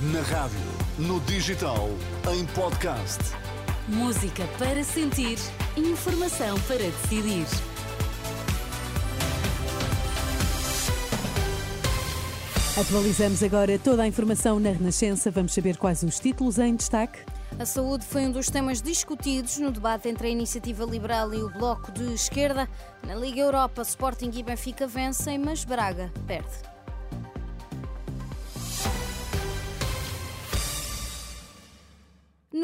Na rádio, no digital, em podcast. Música para sentir, informação para decidir. Atualizamos agora toda a informação na Renascença. Vamos saber quais os títulos em destaque. A saúde foi um dos temas discutidos no debate entre a Iniciativa Liberal e o Bloco de Esquerda. Na Liga Europa, Sporting e Benfica vencem, mas Braga perde.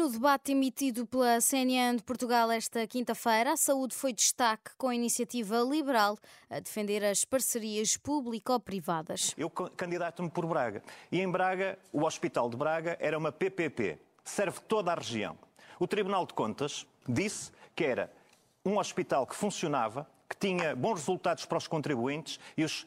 No debate emitido pela CNN de Portugal esta quinta-feira, a saúde foi destaque com a iniciativa liberal a defender as parcerias público-privadas. Eu candidato-me por Braga. E em Braga, o Hospital de Braga era uma PPP. Serve toda a região. O Tribunal de Contas disse que era um hospital que funcionava, que tinha bons resultados para os contribuintes e os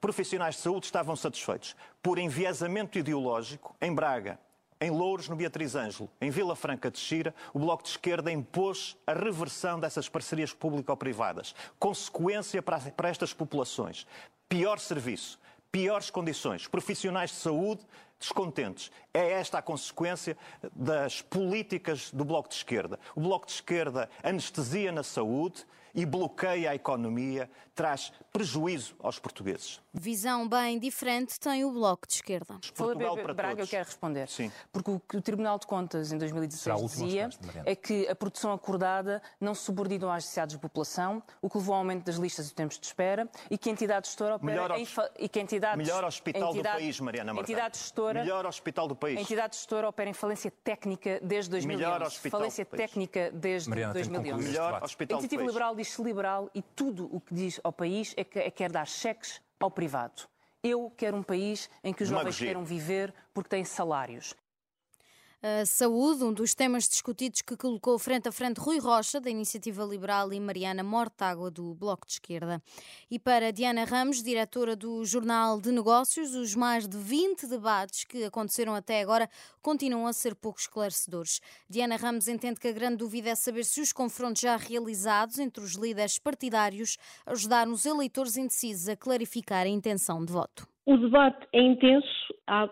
profissionais de saúde estavam satisfeitos. Por enviesamento ideológico, em Braga, em Louros, no Beatriz Ângelo, em Vila Franca de Xira, o Bloco de Esquerda impôs a reversão dessas parcerias público-privadas. Consequência para, para estas populações. Pior serviço, piores condições, profissionais de saúde descontentes. É esta a consequência das políticas do Bloco de Esquerda. O Bloco de Esquerda anestesia na saúde e bloqueia a economia, traz prejuízo aos portugueses. Visão bem diferente tem o Bloco de Esquerda. Portugal para Braga, todos. eu quero responder. Sim. Porque o que o Tribunal de Contas em 2016 dizia é que a produção acordada não se subordina às necessidades da população, o que levou ao aumento das listas e tempos de espera e que a entidade gestora opera melhor, em e que a entidade, melhor hospital entidade, do país, Mariana Martins. Entidade gestora, melhor hospital do país. A entidade gestora opera em falência técnica desde 2011. Melhor hospital falência do país. técnica desde Mariana, 2011. Melhor hospital a iniciativa liberal diz-se liberal e tudo o que diz ao país é que é quer dar cheques ao privado. Eu quero um país em que os jovens queiram viver porque têm salários. A saúde, um dos temas discutidos que colocou frente a frente Rui Rocha, da Iniciativa Liberal, e Mariana Mortágua, do Bloco de Esquerda. E para Diana Ramos, diretora do Jornal de Negócios, os mais de 20 debates que aconteceram até agora continuam a ser pouco esclarecedores. Diana Ramos entende que a grande dúvida é saber se os confrontos já realizados entre os líderes partidários ajudaram os eleitores indecisos a clarificar a intenção de voto. O debate é intenso, há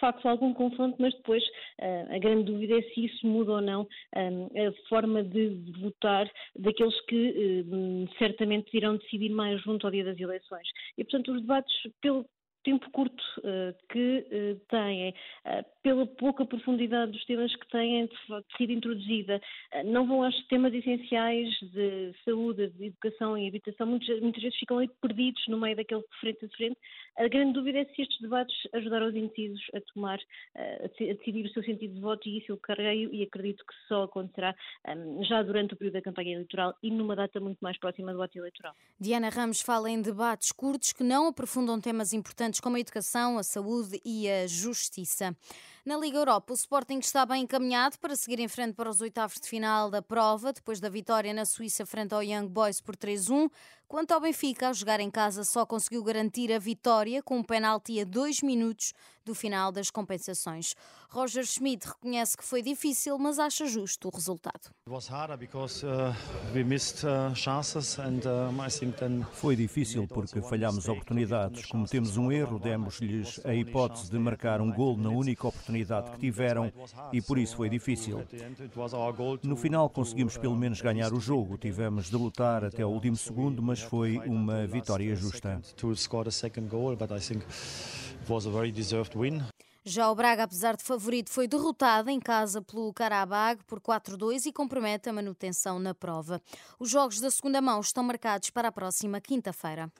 facto algum confronto, mas depois uh, a grande dúvida é se isso muda ou não eh, a forma de votar daqueles que uh, certamente irão decidir mais junto ao dia das eleições. E, portanto, os debates, pelo, tempo curto uh, que uh, têm, uh, pela pouca profundidade dos temas que têm sido introduzida, não vão aos temas essenciais de saúde, de educação e habitação, muitas, muitas, vezes ficam ali perdidos no meio daquele frente a frente. A grande dúvida é se estes debates ajudaram os indecisos a tomar, a decidir o seu sentido de voto e isso eu creio e acredito que só acontecerá um, já durante o período da campanha eleitoral e numa data muito mais próxima do ato eleitoral. Diana Ramos fala em debates curtos que não aprofundam temas importantes importantes como a educação, a saúde e a justiça. Na Liga Europa, o Sporting está bem encaminhado para seguir em frente para os oitavos de final da prova, depois da vitória na Suíça frente ao Young Boys por 3-1. Quanto ao Benfica, ao jogar em casa, só conseguiu garantir a vitória com um penalti a dois minutos do final das compensações. Roger Schmidt reconhece que foi difícil, mas acha justo o resultado. Uh, uh, foi difícil porque falhámos oportunidades, cometemos um erro, demos-lhes a hipótese de marcar um gol na única oportunidade que tiveram e por isso foi difícil. No final conseguimos pelo menos ganhar o jogo, tivemos de lutar até o último segundo, mas foi uma vitória justa. Já o Braga, apesar de favorito, foi derrotado em casa pelo Karabag por 4-2 e compromete a manutenção na prova. Os jogos da segunda mão estão marcados para a próxima quinta-feira.